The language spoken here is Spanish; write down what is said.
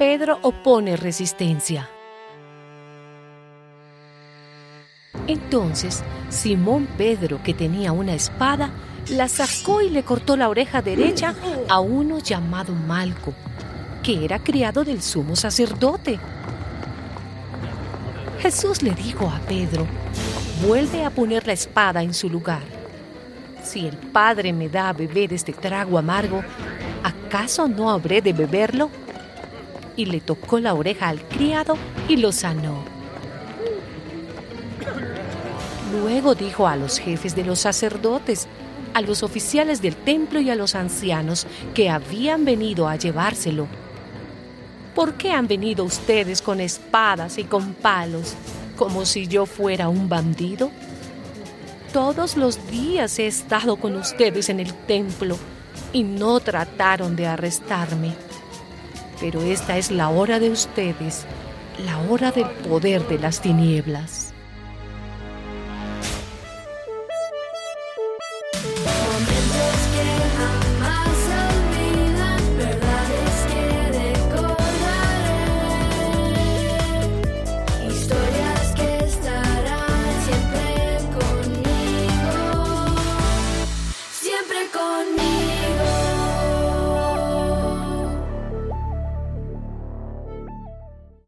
Pedro opone resistencia. Entonces, Simón Pedro, que tenía una espada, la sacó y le cortó la oreja derecha a uno llamado Malco, que era criado del sumo sacerdote. Jesús le dijo a Pedro, vuelve a poner la espada en su lugar. Si el Padre me da a beber este trago amargo, ¿acaso no habré de beberlo? Y le tocó la oreja al criado y lo sanó. Luego dijo a los jefes de los sacerdotes, a los oficiales del templo y a los ancianos que habían venido a llevárselo. ¿Por qué han venido ustedes con espadas y con palos, como si yo fuera un bandido? Todos los días he estado con ustedes en el templo y no trataron de arrestarme. Pero esta es la hora de ustedes, la hora del poder de las tinieblas.